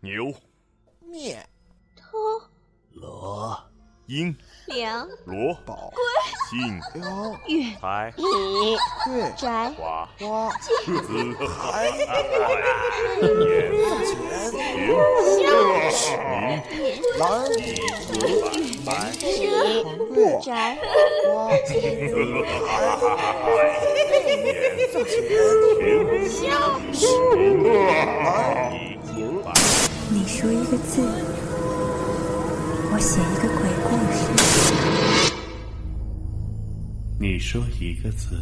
牛、面、偷、罗、鹰、梁、罗、宝、信、羊、月、财、米、对、宅、花、花、子、海、眼、钱、明、蓝、白、长月、宅、花、子、钱、钱、明、蓝、银、白。你说一个字，我写一个鬼故事。你说一个字，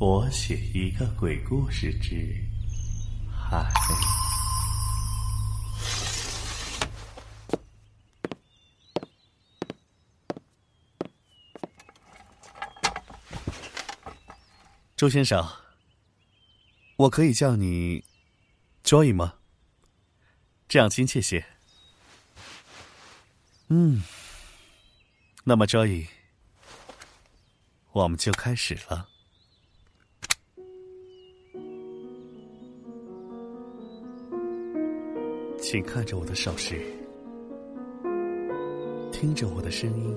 我写一个鬼故事之海。周先生，我可以叫你 Joy 吗？这样亲切些。嗯，那么 Joy。我们就开始了。请看着我的手势，听着我的声音，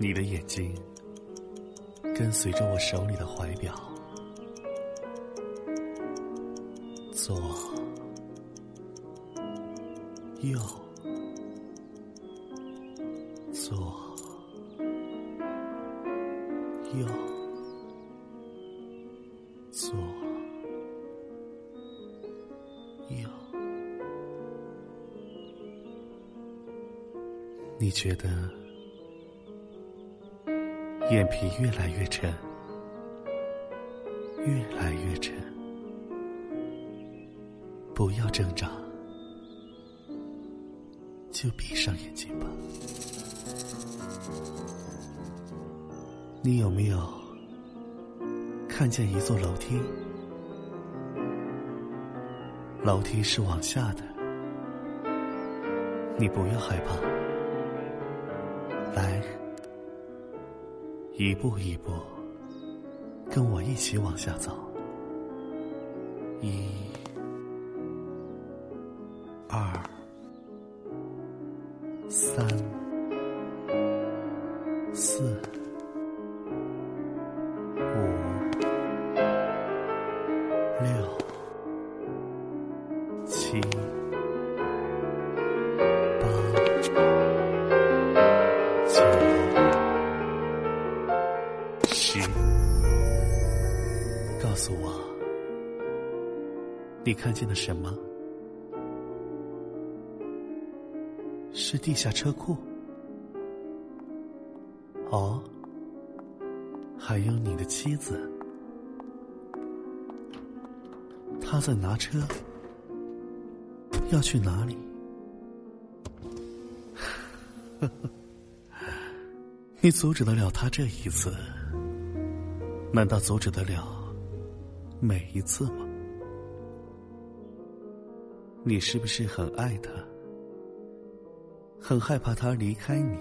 你的眼睛跟随着我手里的怀表，左、右、左。右，左，右，你觉得眼皮越来越沉，越来越沉，不要挣扎，就闭上眼睛吧。你有没有看见一座楼梯？楼梯是往下的，你不要害怕，来，一步一步，跟我一起往下走。一、二、三、四。五六、七、八、九、十，告诉我，你看见了什么？是地下车库？哦，还有你的妻子。他在拿车，要去哪里？你阻止得了他这一次？难道阻止得了每一次吗？你是不是很爱他？很害怕他离开你？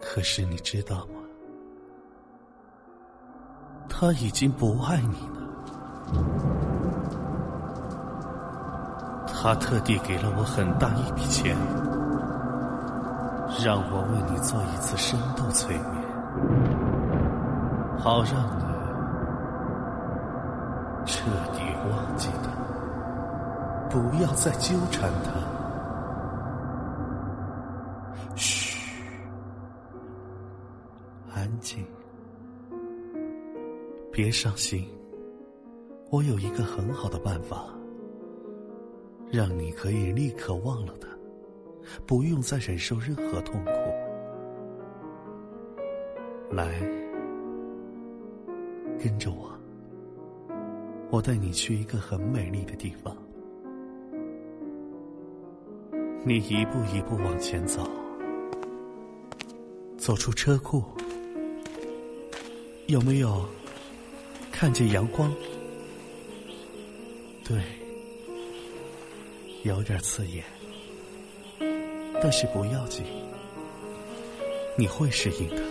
可是你知道吗？他已经不爱你了。他特地给了我很大一笔钱，让我为你做一次深度催眠，好让你彻底忘记他，不要再纠缠他。嘘，安静，别伤心。我有一个很好的办法，让你可以立刻忘了他，不用再忍受任何痛苦。来，跟着我，我带你去一个很美丽的地方。你一步一步往前走，走出车库，有没有看见阳光？对，有点刺眼，但是不要紧，你会适应的。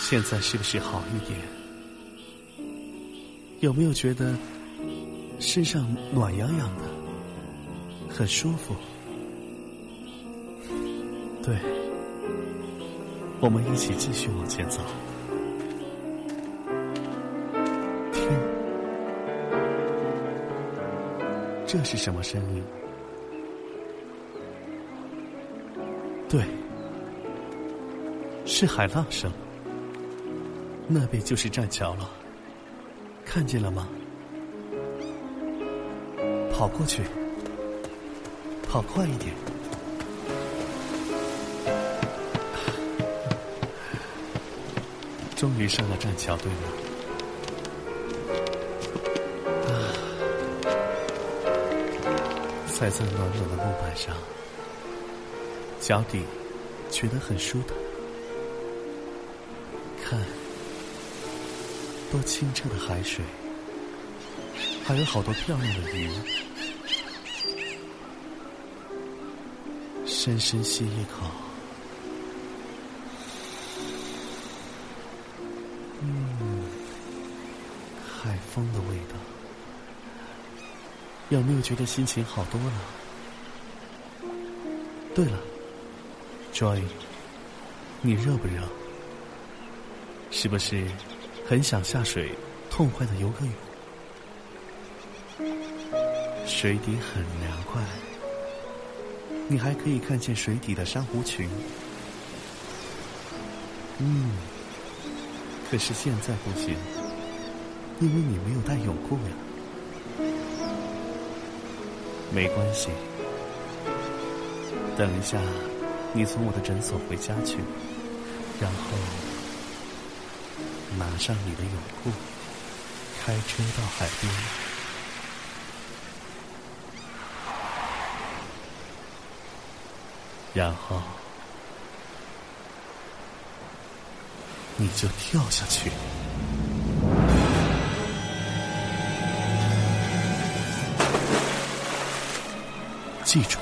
现在是不是好一点？有没有觉得身上暖洋洋的，很舒服？对，我们一起继续往前走。听，这是什么声音？对，是海浪声。那边就是栈桥了，看见了吗？跑过去，跑快一点。终于上了栈桥，对吗？啊，踩在暖暖的木板上，脚底觉得很舒坦。看，多清澈的海水，还有好多漂亮的鱼。深深吸一口，有没有觉得心情好多了？对了，Joy，你热不热？是不是很想下水，痛快的游个泳？水底很凉快，你还可以看见水底的珊瑚群。嗯，可是现在不行，因为你没有带泳裤呀。没关系，等一下你从我的诊所回家去，然后。拿上你的泳裤，开车到海边，然后你就跳下去。记住，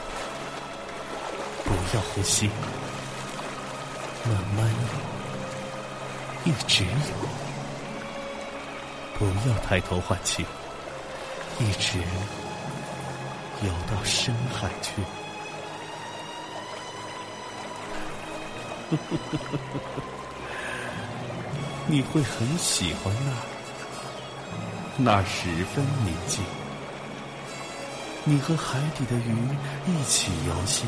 不要呼吸，慢慢游。一直游，不要抬头换气，一直游到深海去。你会很喜欢那，那十分宁静。你和海底的鱼一起游戏，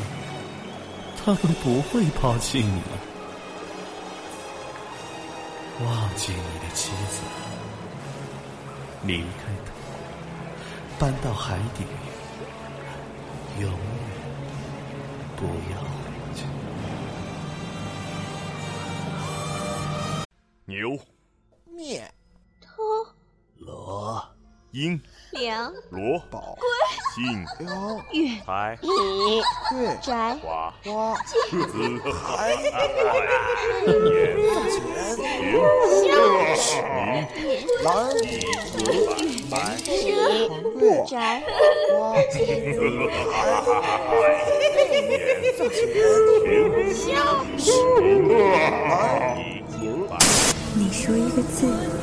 他们不会抛弃你。忘记你的妻子，离开他，搬到海底，永远不要回去。牛、面、头、罗、鹰、梁、罗、宝、信、雕、月、财、米、对、宅、花、花、鸽子、海、眼、钱、明、蓝、白、黄桂、宅、花、你说一个字，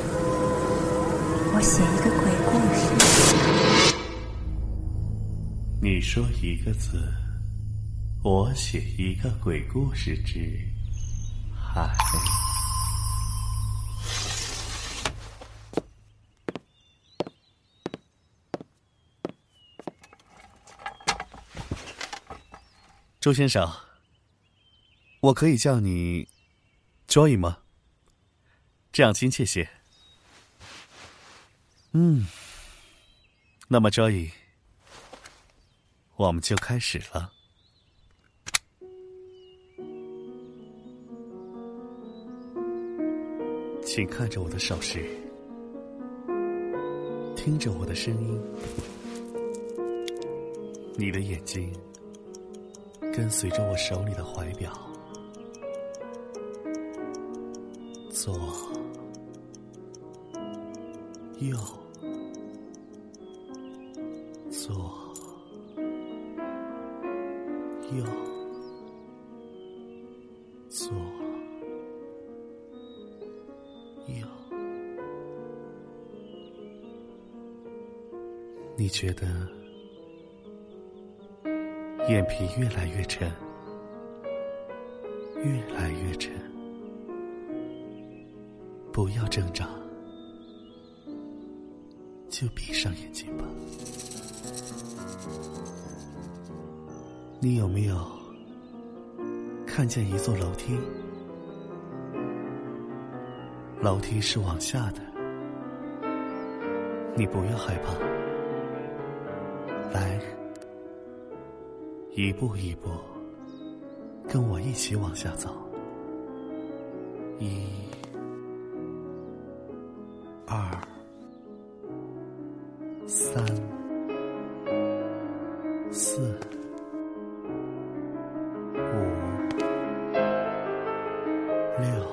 我写一个鬼故事。你说一个字，我写一个鬼故事之海。周先生，我可以叫你 Joy 吗？这样亲切些。嗯，那么 Joy。我们就开始了，请看着我的手势，听着我的声音，你的眼睛跟随着我手里的怀表，左、右、你觉得眼皮越来越沉，越来越沉，不要挣扎，就闭上眼睛吧。你有没有看见一座楼梯？楼梯是往下的，你不要害怕，一步一步跟我一起往下走。一二三。